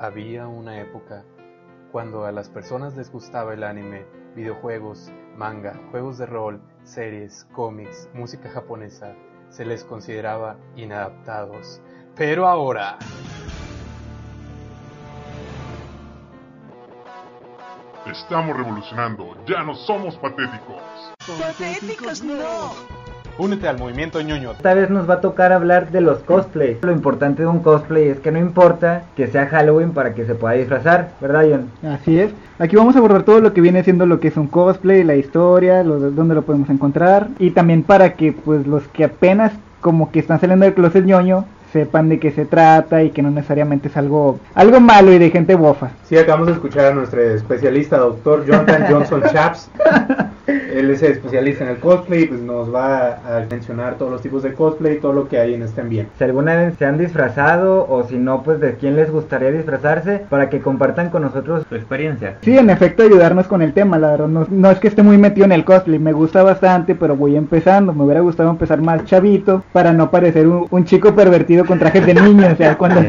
Había una época cuando a las personas les gustaba el anime, videojuegos, manga, juegos de rol, series, cómics, música japonesa, se les consideraba inadaptados. Pero ahora... Estamos revolucionando, ya no somos patéticos. ¡Patéticos no! Únete al movimiento ñoño. Esta vez nos va a tocar hablar de los cosplays. Lo importante de un cosplay es que no importa que sea Halloween para que se pueda disfrazar, ¿verdad, John? Así es. Aquí vamos a abordar todo lo que viene siendo lo que es un cosplay, la historia, lo, dónde lo podemos encontrar y también para que pues los que apenas como que están saliendo del closet ñoño sepan de qué se trata y que no necesariamente es algo algo malo y de gente bofa. Sí, acabamos de escuchar a nuestro especialista, doctor Jonathan Johnson Chaps. Él es especialista en el cosplay, pues nos va a mencionar todos los tipos de cosplay y todo lo que hay en este ambiente. Si alguna vez se han disfrazado o si no, pues de quién les gustaría disfrazarse para que compartan con nosotros su experiencia. Sí, en efecto, ayudarnos con el tema, la verdad. No, no es que esté muy metido en el cosplay, me gusta bastante, pero voy empezando. Me hubiera gustado empezar más chavito para no parecer un, un chico pervertido con trajes de niño, o sea, cuando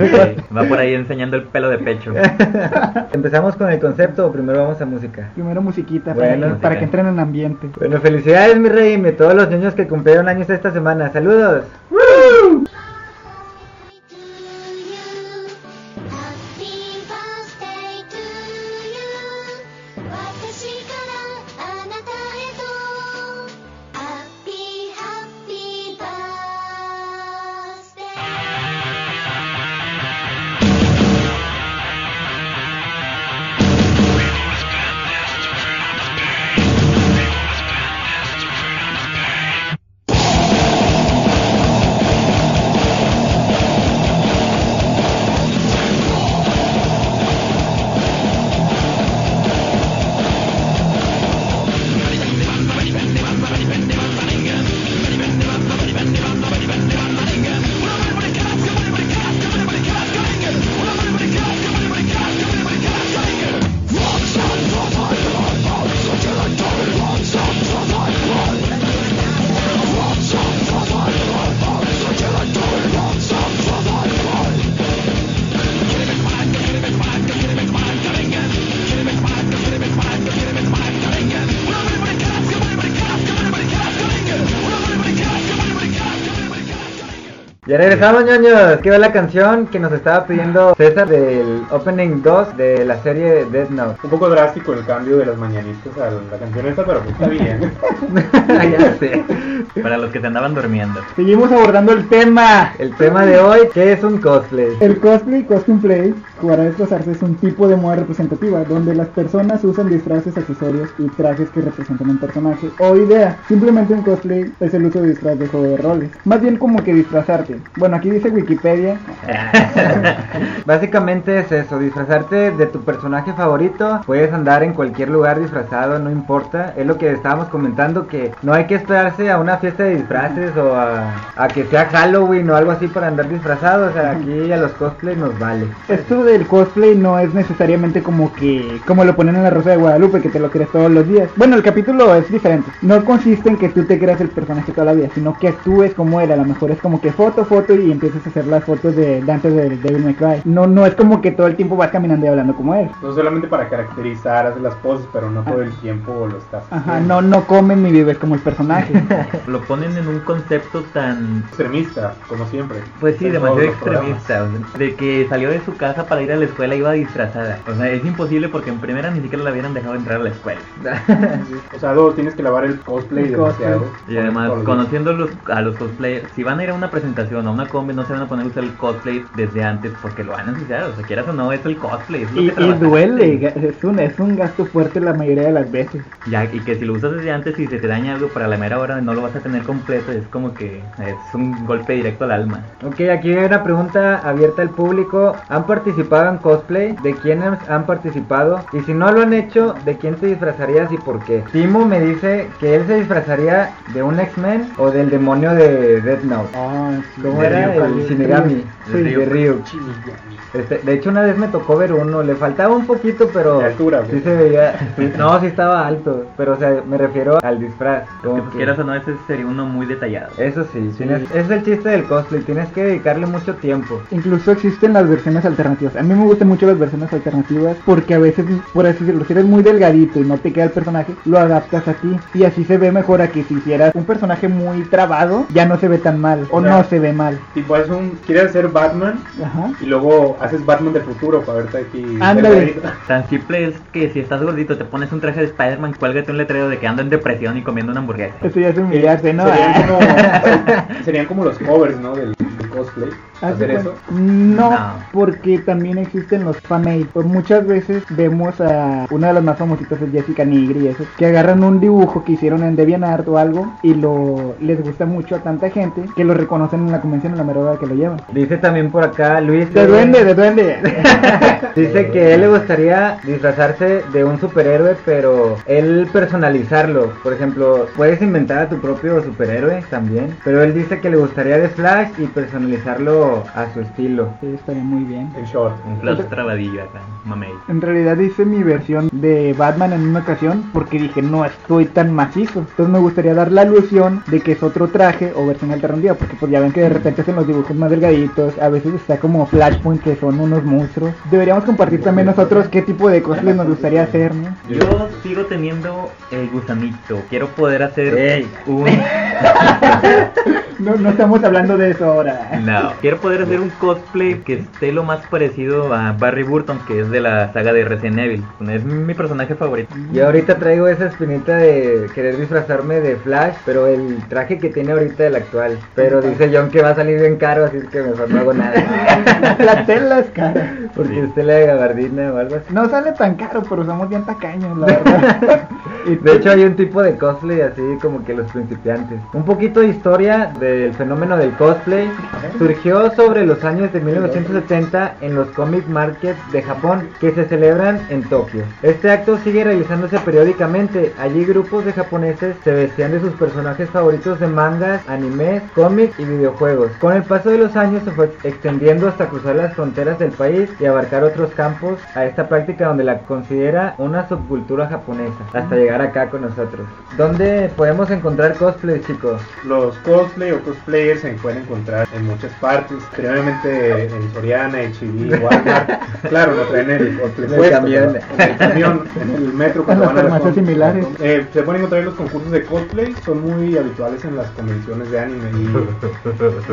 Va por ahí enseñando el pelo de pecho. ¿Empezamos con el concepto o primero vamos a música? Primero musiquita, para, que, para que entren en ambiente. Bueno, felicidades mi rey y todos los niños que cumplieron años esta semana. Saludos. Ya regresamos, ñoños. ¿Qué va la canción que nos estaba pidiendo César del Opening 2 de la serie Death Note? Un poco drástico el cambio de las mañanitas a la canción esta, pero pues está bien. ya sé. Para los que se andaban durmiendo. Seguimos abordando el tema. El tema de hoy, ¿qué es un cosplay? El cosplay, cosplay, para desplazarse es un tipo de moda representativa donde las personas usan disfraces, accesorios y trajes que representan un personaje o idea. Simplemente un cosplay es el uso de disfraz de juego de roles. Más bien como que disfrazarte. Bueno, aquí dice Wikipedia. Básicamente es eso, disfrazarte de tu personaje favorito. Puedes andar en cualquier lugar disfrazado, no importa. Es lo que estábamos comentando, que no hay que esperarse a una fiesta de disfraces o a, que sea Halloween o algo así para andar disfrazado. O sea, aquí a los cosplays nos vale. Esto del cosplay no es necesariamente como que, como lo ponen en la Rosa de Guadalupe, que te lo crees todos los días. Bueno, el capítulo es diferente. No consiste en que tú te creas el personaje toda la vida, sino que actúes como él. A lo mejor es como que foto, foto y empiezas a hacer las fotos de Dante de Devil May Cry. No, no es como que todo el tiempo vas caminando y hablando como él. No solamente para caracterizar, hacer las poses, pero no todo el tiempo lo estás. Ajá, no, no comen ni vives como el personaje. lo ponen en un concepto tan extremista, como siempre. Pues sí, demasiado extremista. De que salió de su casa para ir a la escuela iba disfrazada. O sea, es imposible porque en primera ni siquiera la hubieran dejado entrar a la escuela. o sea, luego tienes que lavar el cosplay demasiado. Y además, conociendo los, a los cosplayers, si van a ir a una presentación a una combi no se van a poner a usar el cosplay desde antes porque lo van a necesitar, o sea, quieras o no, es el cosplay. y, duele, es un, es un gasto fuerte la mayoría de las veces. Ya, y que si lo usas desde antes y se te daña algo para la mera hora no lo vas a tener completo, es como que es un golpe directo al alma. Ok, aquí hay una pregunta abierta al público. ¿Han participado en cosplay? ¿De quiénes han participado? Y si no lo han hecho, ¿de quién te disfrazarías y por qué? Timo me dice que él se disfrazaría de un X-Men o del demonio de Death Note. Ah, sí ¿Cómo De era? El. Shinigami. Sí. de Ryu. Este, de hecho, una vez me tocó ver uno, le faltaba un poquito, pero De altura, sí se veía. sí, no, sí estaba alto, pero o sea, me refiero al disfraz. como Que pues que- quieras o no, ese sería uno muy detallado. Eso sí, tienes- ese es el chiste del cosplay, tienes que dedicarle mucho tiempo. Incluso existen las versiones alternativas. A mí me gustan mucho las versiones alternativas porque a veces, por así decirlo, si eres muy delgadito y no te queda el personaje, lo adaptas a ti. Y así se ve mejor a que si hicieras un personaje muy trabado, ya no se ve tan mal. O O sea, no se ve mal. Tipo, es un. Quieres hacer Batman Ajá. y luego haces Batman del futuro para verte aquí. Ándale. Tan simple es que si estás gordito, te pones un traje de Spider-Man, cuélgate un letrero de que ando en depresión y comiendo una hamburguesa. Eso ya es humillarte, ¿no? Serían como, serían como los covers, ¿no? Del cosplay. De Hacer eso. cuenta. No, No. porque también existen los fanmade. Pues muchas veces vemos a una de las más famositas es Jessica Nigri y eso, que agarran un dibujo que hicieron en DeviantArt o algo y lo les gusta mucho a tanta gente que lo reconocen en la convención en la mera hora que lo llevan. Dice también por acá Luis. De duende, de duende. Dice que él le gustaría disfrazarse de un superhéroe, pero él personalizarlo. Por ejemplo, puedes inventar a tu propio superhéroe también. Pero él dice que le gustaría de Flash y personalizarlo a su estilo. Sí, estaría muy bien. En short. Un flash trabadillo acá, mamey. En realidad hice mi versión de Batman en una ocasión porque dije no estoy tan macizo. Entonces me gustaría dar la ilusión de que es otro traje o versión alternativa porque pues ya ven que de repente hacen los dibujos más delgaditos, a veces está como Flashpoint que son unos monstruos. Deberíamos compartir también nosotros qué tipo de cosplay nos gustaría hacer, ¿no? Yo sigo teniendo el gusanito. Quiero poder hacer Ey. un. No, no estamos hablando de eso ahora. No, quiero poder hacer un cosplay que esté lo más parecido a Barry Burton, que es de la saga de Resident Evil. Es mi personaje favorito. Yo ahorita traigo esa espinita de querer disfrazarme de Flash, pero el traje que tiene ahorita el actual. Pero dice John que va a salir bien caro, así que mejor no hago nada. La tela es cara. Porque Sí. usted le de gabardina o algo así. No sale tan caro, pero somos bien tacaños, la verdad. De hecho hay un tipo de cosplay así como que los principiantes. Un poquito de historia del fenómeno del cosplay. Surgió sobre los años de 1970 en los comic markets de Japón que se celebran en Tokio. Este acto sigue realizándose periódicamente. Allí grupos de japoneses se vestían de sus personajes favoritos de mangas, animes, cómics y videojuegos. Con el paso de los años se fue extendiendo hasta cruzar las fronteras del país y abarcar otros campos a esta práctica donde la considera una subcultura japonesa hasta llegar acá con nosotros. ¿Dónde podemos encontrar cosplay, chicos? Los cosplay o cosplayers se pueden encontrar en muchas partes, previamente en Soriana, HB, Walmart. Claro, no traen el cosplay En el puesto, camión. pero en el camión, en el metro, cuando las van a las similares. Eh, se pueden encontrar los concursos de cosplay, son muy habituales en las convenciones de anime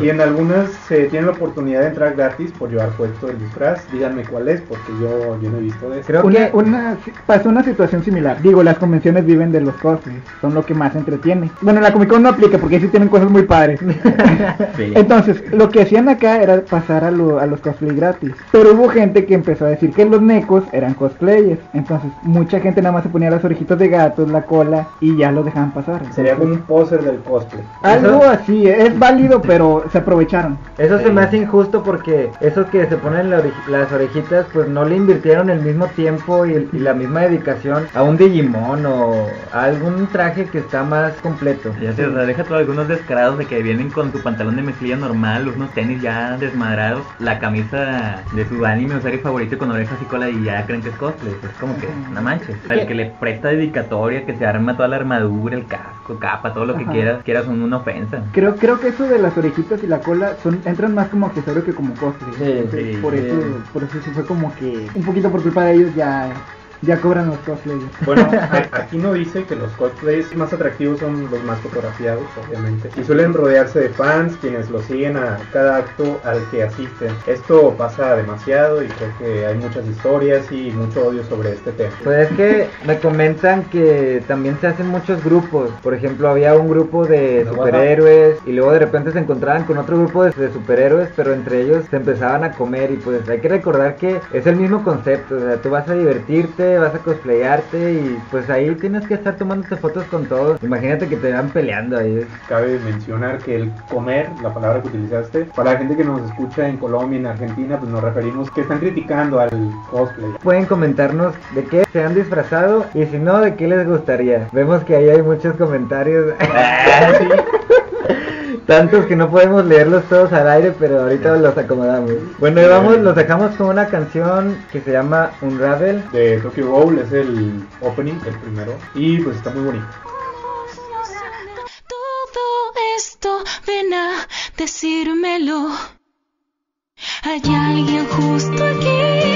y, y en algunas se tiene la oportunidad de entrar gratis por llevar puesto el disfraz. Díganme cuál es, porque yo, yo no he visto de eso. Creo Una, que una, pasó una situación similar. Digo, las convenciones viven de los cosplays, son lo que más entretiene. Bueno, la Comic Con no aplica porque ahí sí tienen cosas muy padres. Sí. Entonces, lo que hacían acá era pasar a, lo- a los cosplay gratis. Pero hubo gente que empezó a decir que los necos eran cosplayers. Entonces, mucha gente nada más se ponía las orejitas de gatos, la cola y ya los dejaban pasar. Sería como un poser del cosplay. Algo Eso- así, es válido, pero se aprovecharon. Eso se me hace injusto porque esos que se ponen la las orejitas pues no le invirtieron el mismo tiempo y, y la misma dedicación a un Digimon o a algún traje que está más completo. Ya sea, deja todo algunos descarados de que vienen con su pantalón de mezclilla normal, unos tenis ya desmadrados, la camisa de su anime o serie favorito con orejas y cola y ya creen que es cosplay. Es como que, no manches. El que le presta dedicatoria, que se arma toda la armadura, el casco, capa, todo lo que Ajá. quieras, quieras son una ofensa. Creo, creo que eso de las orejitas y la cola son entran más como accesorio que como cosplay. Sí, Entonces, sí, por sí. eso, por eso sí fue como que un poquito por culpa de ellos ya, ya cobran los cosplayers. Bueno, aquí no dice que los cosplays más atractivos son los más fotografiados, obviamente. Y suelen rodearse de fans, quienes los siguen a cada acto al que asisten. Esto pasa demasiado y creo que hay muchas historias y mucho odio sobre este tema. Pues es que me comentan que también se hacen muchos grupos. Por ejemplo, había un grupo de No, superhéroes y luego de repente se encontraban con otro grupo de, de superhéroes, pero entre ellos se empezaban a comer y pues hay que recordar que es el mismo concepto. O sea, tú vas a divertirte, vas a cosplayarte y pues ahí tienes que estar tomándote fotos con todos. Imagínate que te van peleando ahí. Cabe mencionar que el comer, la palabra que utilizaste, para la gente que nos escucha en Colombia en Argentina, pues nos referimos que están criticando al cosplay. Pueden comentarnos de qué se han disfrazado y si no, de qué les gustaría. Vemos que ahí hay muchos comentarios. Tantos que no podemos leerlos todos al aire, pero ahorita los acomodamos. Bueno, y vamos, los dejamos con una canción que se llama Unravel. De Tokyo Ghoul es el opening, el primero. Y pues está muy bonito. Todo esto ven a decírmelo. Hay alguien justo aquí,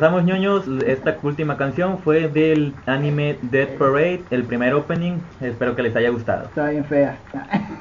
regresamos ñoños, esta última canción fue del anime Dead Parade, el primer opening, espero que les haya gustado. Está bien fea.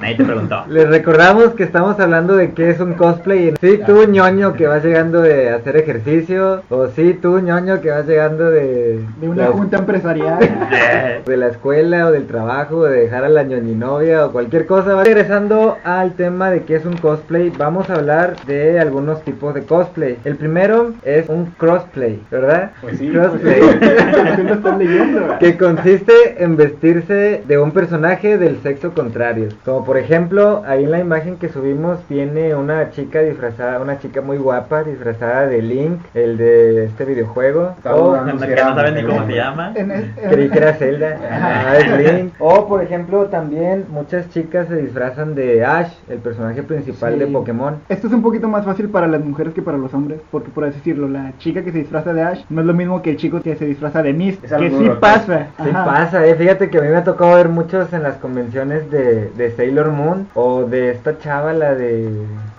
Nadie te preguntó. Les recordamos que estamos hablando de qué es un cosplay. Sí, tú ñoño que vas llegando de hacer ejercicio, o sí, tú ñoño que vas llegando de... De una la- junta empresarial. de la escuela o del trabajo, o de dejar a la ñoñinovia o cualquier cosa. Regresando al tema de qué es un cosplay, vamos a hablar de algunos tipos de cosplay. El primero es un crossplay, ¿verdad? Pues sí. Crossplay. Tú lo estás leyendo. ¿verdad? que consiste en vestirse de un personaje del sexo contrario. Como por ejemplo, ahí en la imagen que subimos viene una chica disfrazada, una chica muy guapa disfrazada de Link, el de este videojuego. O Que no saben ni cómo se llama. En es- en- Creí que era Zelda. Ah, es Link. O por ejemplo, también muchas chicas se disfrazan de Ash, el personaje principal Sí. de Pokémon. Esto es un poquito más fácil para las mujeres que para los hombres, porque por así decirlo, la chica que se disfraza de Ash no es lo mismo que el chico que se disfraza de Mist, Es que sí pasa. Sí Ajá. pasa, eh. fíjate que a mí me ha tocado ver muchos en las convenciones de, de Sailor Moon o de esta chava, la de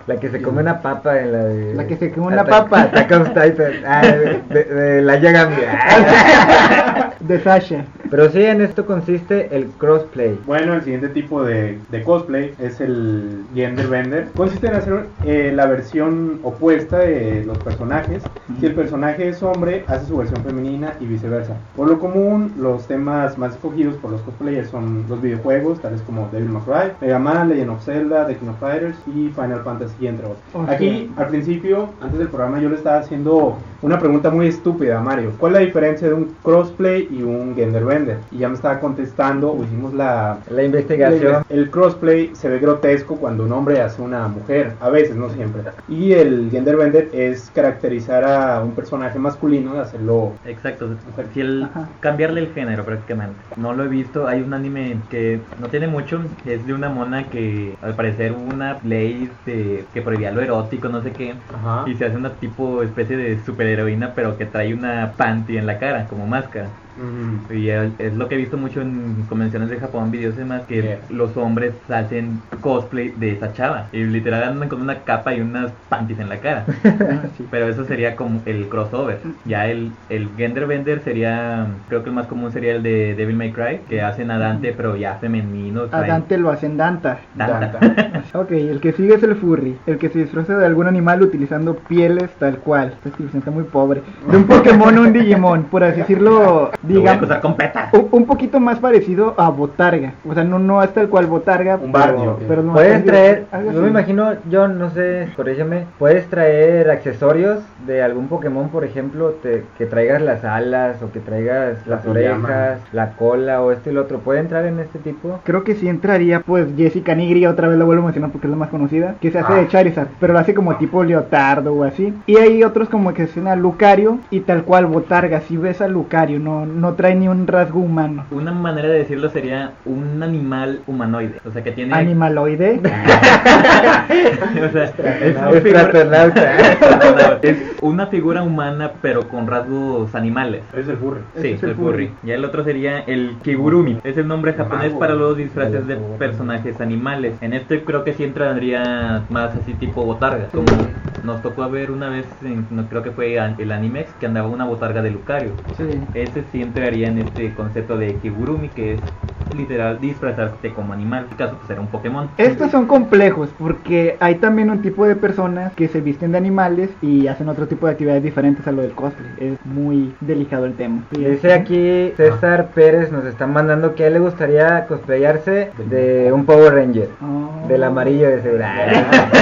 la que se come una papa en la de La que se come una papa. Attack on Titan. Ah, de, de- de la Yagami. De Sasha. Pero sí, en esto consiste el crossplay. Bueno, el siguiente tipo de, de cosplay es el gender bender. Consiste en hacer eh, la versión opuesta de los personajes. Si el personaje es hombre, hace su versión femenina y viceversa. Por lo común, los temas más escogidos por los cosplayers son los videojuegos, tales como Devil May Cry, Mega Man, Legend of Zelda, The King of Fighters y Final Fantasy, entre otros. Hostia. Aquí, al principio, antes del programa, yo le estaba haciendo una pregunta muy estúpida, Mario. ¿Cuál es la diferencia de un crossplay y un genderbender? Y ya me estaba contestando, o hicimos la... La investigación. El crossplay se ve grotesco cuando un hombre hace una mujer, a veces, no siempre. Y el genderbender es caracterizar a un personaje masculino, hacerlo... Exacto, si el, cambiarle el género prácticamente. No lo he visto, hay un anime que no tiene mucho, es de una mona que al parecer hubo una ley de, que prohibía lo erótico, no sé qué, Ajá. y se hace una tipo especie de superheroína pero que trae una panty en la cara como máscara. Y es lo que he visto mucho en convenciones de Japón, videos y demás, que Yeah. los hombres hacen cosplay de esa chava. Y literal andan con una capa y unas panties en la cara. Ah, sí. Pero eso sería como el crossover. Ya el, el gender bender sería, creo que el más común sería el de Devil May Cry, que hacen a Dante pero ya femenino. A Dante lo hacen Danta. Danta. Danta. Ok, el que sigue es el furry, el que se disfraza de algún animal utilizando pieles tal cual. Esta está muy pobre. De un Pokémon o un Digimon, por así decirlo, Voy a digamos, acusar con peta. un, un poquito más parecido a Botarga. O sea, no, no es tal cual Botarga, Un pero, Barney, ok. pero no Puedes traer, yo me imagino, yo no sé, corrígeme, puedes traer accesorios de algún Pokémon, por ejemplo, te- que traigas las alas o que traigas las orejas, la cola o esto y lo otro. ¿Puede entrar en este tipo? Creo que sí entraría, pues, Jessica Nigri, otra vez la vuelvo a mencionar porque es la más conocida, que se hace Ah. de Charizard, pero lo hace como tipo leotardo o así. Y hay otros como que hacen a Lucario y tal cual Botarga, si ves a Lucario, no, no trae ni un rasgo humano. Una manera de decirlo sería un animal humanoide. O sea, que tiene... Animaloide. o sea, es una figura... Extraterrestre. es una figura humana pero con rasgos animales. Es el furry. Sí, es el el furry. furry. Y el otro sería el kigurumi. Es el nombre japonés Mago. para los disfraces de personajes animales. En este creo que sí entraría más así tipo botarga. Como nos tocó ver una vez, en- no creo que fue el Animex, que andaba una botarga de Lucario. Sí. Ese sí entraría en este concepto de kigurumi, que es literal disfrazarte como animal. En caso, pues era un Pokémon. Estos son complejos porque hay también un tipo de personas que se visten de animales y hacen otro tipo de actividades diferentes a lo del cosplay. Es muy delicado el tema. Dice aquí César Pérez nos está mandando que a él le gustaría cosplayarse de un Power Ranger. Oh. Del amarillo de seguridad.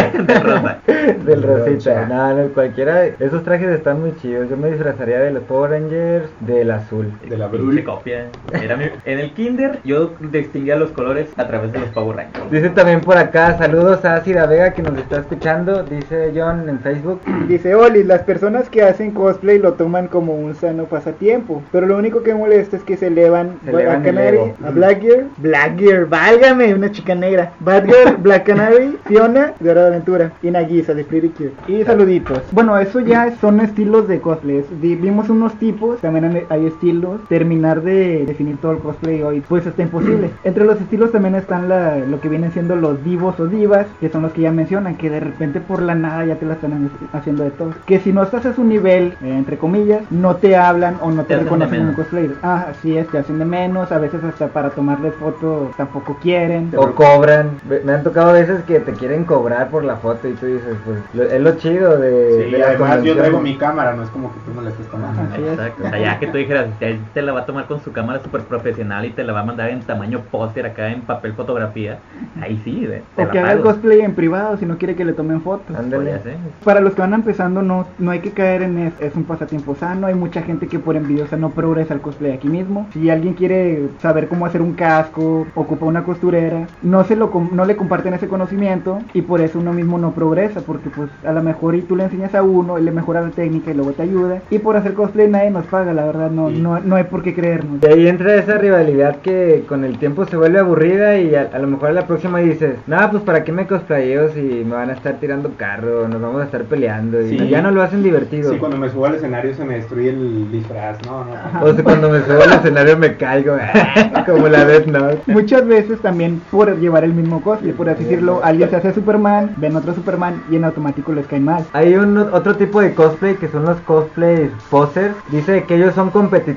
De rosa. Del rosita. No, no, cualquiera. Esos trajes están muy chidos. Yo me disfrazaría de los Power Rangers del azul. De la Pinche Brul. copia. Era mi- En el kinder yo distinguía los colores a través de los Power Rangers. Dice también por acá, saludos a Cida Vega que nos está escuchando. Dice John en Facebook. Dice Oli, las personas que hacen cosplay lo toman como un sano pasatiempo, pero lo único que molesta es que se elevan, Se elevan Black el Canary ego. a Blackgear, Blackgear, válgame, una chica negra, Badger, Black Canary, Fiona de Hora de Aventura y Nagisa de Pretty Cute. Y saluditos. Bueno, eso ya son estilos de cosplay. Vi- Vimos unos tipos, también hay- hay estilos. Terminar de definir todo el cosplay hoy, pues está imposible. Entre los estilos también están la- lo que vienen siendo los divos o divas, que son los que ya mencionan, que de repente por la nada ya te la están haciendo de todo. Que si no estás a su nivel, eh, entre comillas, no te hablan o no te, Te reconocen como cosplayer. Ah, así es, te hacen de menos, a veces hasta para tomarles foto tampoco quieren. O cobran. Me han tocado veces que te quieren cobrar por la foto y tú dices, pues lo- es lo chido de, Sí, de además yo traigo mi cámara, no es como que tú me la estés tomando. Exacto. O sea, ya que tú dijeras, él te la va a tomar con su cámara súper profesional y te la va a mandar en tamaño póster acá en papel fotografía, ahí sí, te O la que haga el cosplay en privado si no quiere que le tomen fotos. Ándale. Para los que van empezando, no, no hay que caer en es, es un pasatiempo sano. Hay mucha gente que por envidiosa no progresa el cosplay aquí mismo. Si alguien quiere saber cómo hacer un casco, ocupa una costurera, no se lo com- no le comparten ese conocimiento y por eso uno mismo no progresa, porque pues a lo mejor y tú le enseñas a uno, él le mejora la técnica y luego te ayuda. Y por hacer cosplay nadie nos paga, la verdad, no, no, no hay por qué creernos. Y ahí entra esa rivalidad que con el tiempo se vuelve aburrida y a, a lo mejor a la próxima dices, nada, pues para qué me cosplayeo si me van a estar tirando carro, nos vamos a estar peleando y Sí. ya no lo hacen divertido. Sí, cuando me subo al escenario se me destruye el disfraz, no, no. O sea, cuando me subo al escenario me caigo, como la Death Note. Muchas veces también por llevar el mismo cosplay, por así decirlo, alguien se hace Superman, ven otro Superman y en automático les cae mal. Hay un otro tipo de cosplay que son los cosplays posers. Dice que ellos son competitivos,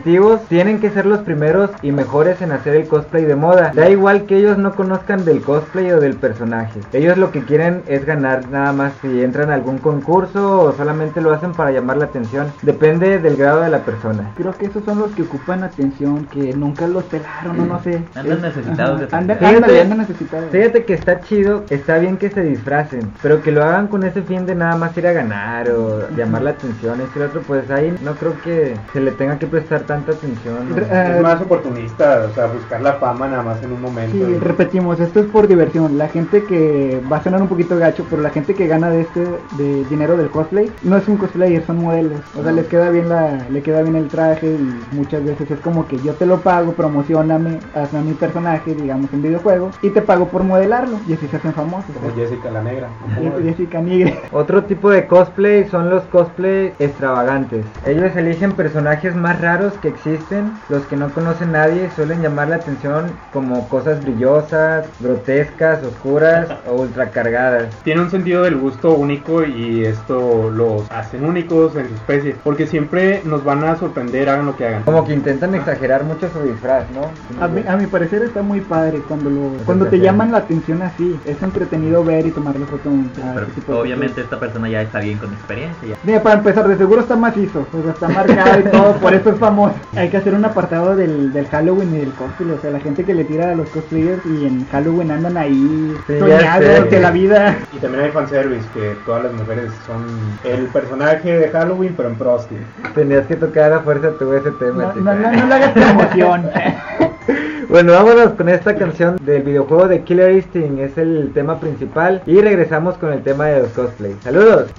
tienen que ser los primeros y mejores en hacer el cosplay de moda. Da igual que ellos no conozcan del cosplay o del personaje. Ellos lo que quieren es ganar nada más si entran a algún concurso o solamente lo hacen para llamar la atención. Depende del grado de la persona. Creo que esos son los que ocupan atención, que nunca los pelaron o no sé. Andan Es- necesitados de Andan, Fíjate- ándale, andan necesitados. Fíjate que está chido, está bien que se disfracen, pero que lo hagan con ese fin de nada más ir a ganar o llamar la atención, este y el otro, pues ahí no creo que se le tenga que prestar tanta atención. eh, Es más oportunista, o sea, buscar la fama nada más en un momento. Sí, y- repetimos, esto es por diversión. La gente que va a sonar un poquito gacho, pero la gente que gana de este de dinero del cosplay no es un cosplayer, son modelos. O sea, les queda bien la le queda bien el traje y muchas veces es como que yo te lo pago, promocioname, hazme a mi personaje, digamos en videojuego y te pago por modelarlo y así se hacen famosos. Como Jessica la Negra. Jessica Nigre. Otro tipo de cosplay son los cosplay extravagantes. Ellos eligen personajes más raros que existen, los que no conoce nadie, suelen llamar la atención como cosas brillosas, grotescas, oscuras o ultracargadas. Tiene un sentido del gusto único y esto los hacen únicos en su especie. Porque siempre nos van a sorprender, hagan lo que hagan. Como que intentan exagerar mucho su disfraz, ¿no? A mi, a mi parecer está muy padre cuando lo cuando te llaman la atención así. Es entretenido ver y tomarle foto Pero obviamente esta persona ya está bien con experiencia. Ya. Mira, para empezar, de seguro está macizo, o sea, está marcado y todo, por eso es famoso. Hay que hacer un apartado del, del Halloween y del cosplay, o sea, la gente que le tira a los cosplayers y en Halloween andan ahí Sí, soñados de la vida. Y también hay fanservice, que todas las mujeres son el personaje de Halloween, pero en prosti. Tenías que tocar a fuerza tu ese tema. No, no, no, no le hagas promoción. Bueno, vámonos con esta canción del videojuego de Killer Instinct, es el tema principal. Y regresamos con el tema de los cosplays. ¡Saludos!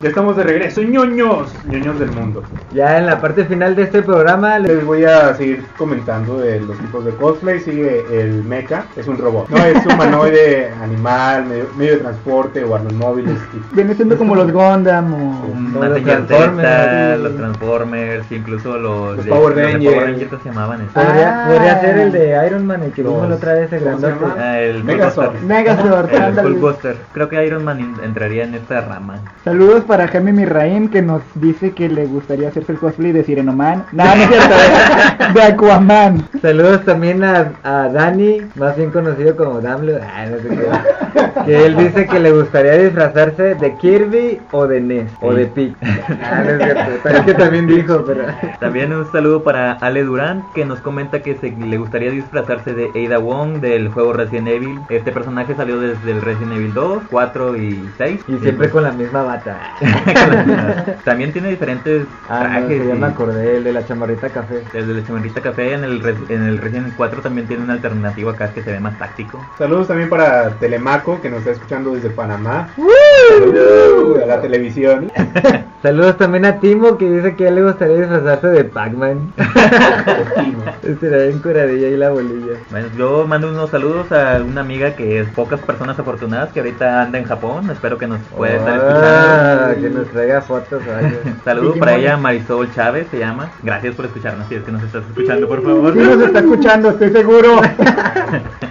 Ya estamos de regreso, ñoños, ñoños del mundo. Ya en la parte final de este programa les Les voy a seguir comentando de los tipos de cosplay. Sigue el mecha, es un robot. No es humanoide, animal, medio, medio de transporte o armas móviles. y- Viene siendo como los Gundam o... Los Transformers, los sí. Transformers, incluso los, Los de- Power de Rangers. Power Rangers, ¿cómo se llamaban? esos? podría, Ah. podría ser el de Iron Man, el que Los- vimos la otra vez, el ¿cómo se grandote. Ah, el Megazord. Megazord, El. Creo que Iron Man entraría en esta rama. Saludos para Jaime Mirraín que nos dice que le gustaría hacerse el cosplay de Sirenoman. No, no es cierto, de, de Aquaman. Saludos también a, a Dani, más bien conocido como Damlo, ah, no sé qué. que él dice que le gustaría disfrazarse de Kirby o de Ness o de Pig. Ah, no es cierto, pero es que también dijo, pero También un saludo para Ale Durán que nos comenta que se, le gustaría disfrazarse de Ada Wong del juego Resident Evil. Este personaje salió desde el Resident Evil 2, 4 y 6. y siempre con la misma bata. También tiene diferentes Ah, no, trajes. que ya y- me acordé, el de la chamarrita café. Desde la chamarrita café en el, en el Resident 4 también tiene una alternativa acá que se ve más táctico. Saludos también para Telemaco, que nos está escuchando desde Panamá. Saludos a la televisión. Saludos también a Timo que dice que a él le gustaría disfrazarse de Pac-Man. Estará bien curadilla y la bolilla. Bueno, yo mando unos saludos a una amiga que es pocas personas afortunadas que ahorita anda en Japón. Espero que nos pueda estar Ah, que nos traiga fotos o algo. Saludos para ella, Marisol Chávez se llama. Gracias por escucharnos. Si es que nos estás escuchando, por favor. Sí nos está escuchando, estoy seguro.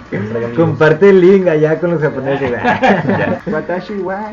Comparte el link allá con los japoneses. Ya. Watashi wa-.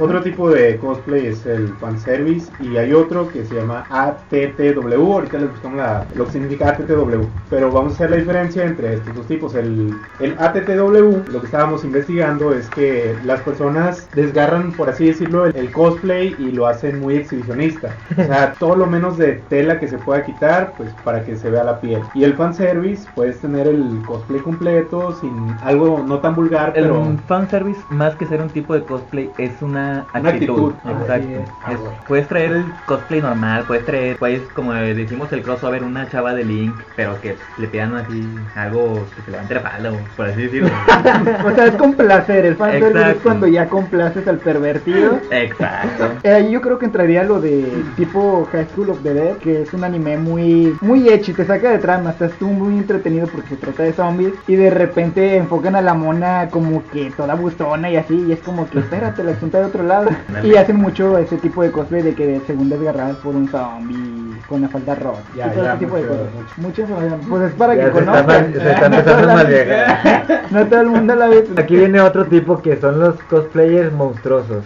Otro tipo de cosplay es el fanservice y hay otro que se llama ATTW. Ahorita les buscamos la- lo que significa ATTW. Pero vamos a hacer la diferencia entre estos dos tipos. El, el ATTW, lo que estábamos investigando es que las personas desgarran, por así decirlo, el, el cosplay y lo hacen muy exhibicionista. O sea, todo lo menos de tela que se pueda quitar, pues para que se vea la piel. Y el fanservice, puedes tener el cosplay completo sin algo no tan vulgar, El pero... fanservice, más que ser un tipo de cosplay, es una Una actitud. actitud. Exacto. Es. Ah, bueno. puedes traer el cosplay normal, puedes traer, puedes, como decimos el crossover, una chava de Link, pero que le pidan así algo que se levante la falda, por así decirlo. O sea, es complacer. El fanservice es Exacto. cuando ya complaces al pervertido. Exacto. Eh, ahí yo creo que entraría lo de tipo High School of the Dead, que es un anime muy muy hecho, te saca de trama, estás tú muy entretenido porque se trata de zombies y de repente enfocan a la mona como que toda bustona y así, y es como que espérate, la asunta de otro lado. Y hacen mucho ese tipo de cosplay de que según desgarradas por un zombie con la falda rota. Ya, y todo ya, ese tipo de mucho, cosas. Información. Pues es para Ya que se conozcan. se está No empezando toda a malviajar. No todo el mundo la ve. Aquí viene otro tipo que son los cosplayers monstruosos.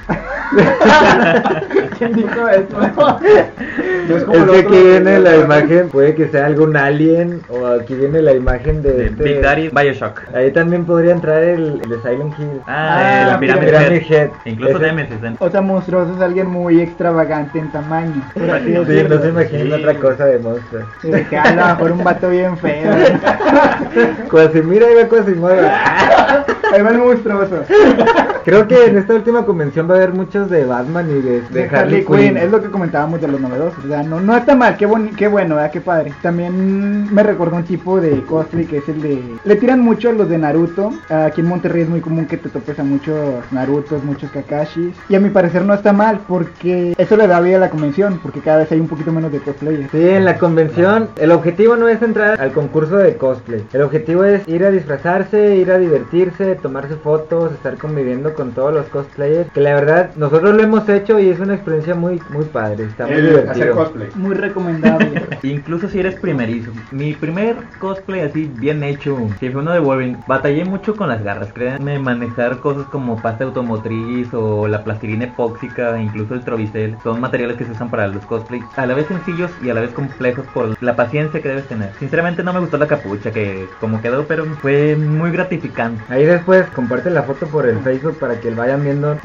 ¿Quién dijo eso? No es como Es el que aquí viene la imagen, puede que sea algún alien o aquí viene la imagen de, De este- Big Daddy Bioshock. Ahí también podría entrar el, el de Silent Hill. Ah, Ah, la Pyramid Pyramid Head. Head. Incluso Nemesis. O sea, monstruoso es alguien muy extravagante en tamaño. Sí, no se imagina Sí. otra cosa de monstruos. Sí, que a lo mejor un vato bien feo. Quasimira y va Quasimodo. Ahí va el monstruoso. Creo que en esta última convención va a haber muchos de Batman y de, de De Harley Quinn, es lo que comentábamos de los novedosos. O sea, no, no está mal, qué, boni- qué bueno, ¿verdad? qué padre. También me recordó un tipo de cosplay que es el de. Le tiran mucho a los de Naruto. Aquí en Monterrey es muy común que te topes a muchos Narutos, muchos Kakashis. Y a mi parecer no está mal, porque eso le da vida a la convención, porque cada vez hay un poquito menos de cosplayers. Sí, en la convención el objetivo no es entrar al concurso de cosplay. El objetivo es ir a disfrazarse, ir a divertirse, tomarse fotos, estar conviviendo con todos los cosplayers. Que la verdad nosotros lo hemos hecho y es una experiencia muy muy padre. Está muy el hacer divertido. cosplay. Muy recomendable. Incluso si eres primerizo. Mi primer cosplay así bien hecho, si fue uno de Wolverine, batallé mucho con las garras. Créanme, manejar cosas como pasta automotriz o la plastilina epóxica, incluso el trovicel, son materiales que se usan para los cosplays. A la vez sencillos y a la vez complejos por la paciencia que debes tener. Sinceramente no me gustó la capucha que como quedó, pero fue muy gratificante. Ahí después comparte la foto por el Facebook para que vayan viendo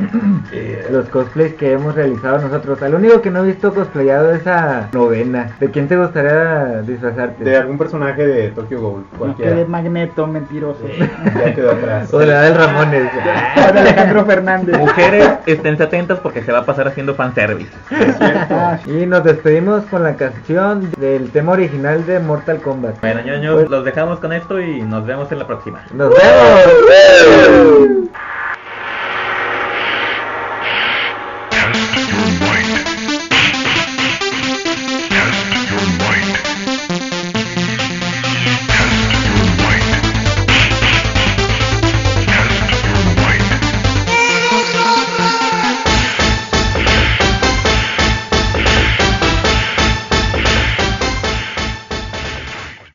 los cosplays que hemos realizado nosotros. Al único que no he visto cosplayado es a Novena. ¿De quién te gustaría disfrazarte? De algún personaje de Tokyo Ghoul, que de cualquiera. Magneto, mentiroso. Ya quedó atrás. O de la del Ramones. O de Alejandro Fernández. Mujeres, esténse atentas porque se va a pasar haciendo fanservice. Es cierto. Ah, Y nos despedimos con la canción del tema original de Mortal Kombat. Bueno, ñoños, los dejamos con esto y nos vemos en la próxima. Nos vemos. Woo!